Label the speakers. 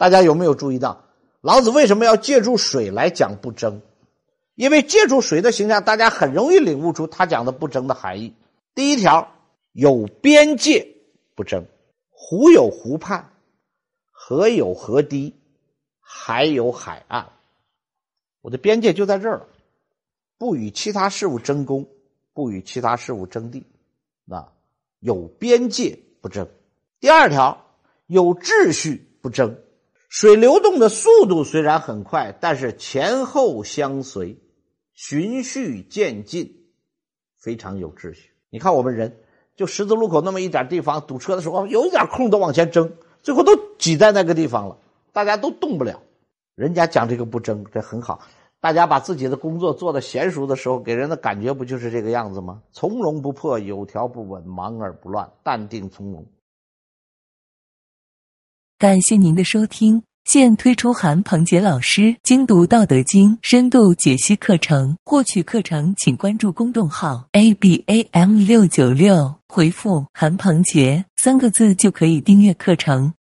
Speaker 1: 大家有没有注意到，老子为什么要借助水来讲不争？因为借助水的形象，大家很容易领悟出他讲的不争的含义。第一条，有边界不争，湖有湖畔，河有河堤，海有海岸，我的边界就在这儿了，不与其他事物争功，不与其他事物争地，啊，有边界不争。第二条，有秩序不争。水流动的速度虽然很快，但是前后相随，循序渐进，非常有秩序。你看我们人，就十字路口那么一点地方，堵车的时候有一点空都往前争，最后都挤在那个地方了，大家都动不了。人家讲这个不争，这很好。大家把自己的工作做得娴熟的时候，给人的感觉不就是这个样子吗？从容不迫，有条不紊，忙而不乱，淡定从容。
Speaker 2: 感谢您的收听，现推出韩鹏杰老师精读《道德经》深度解析课程。获取课程，请关注公众号 a b a m 六九六，回复“韩鹏杰”三个字就可以订阅课程。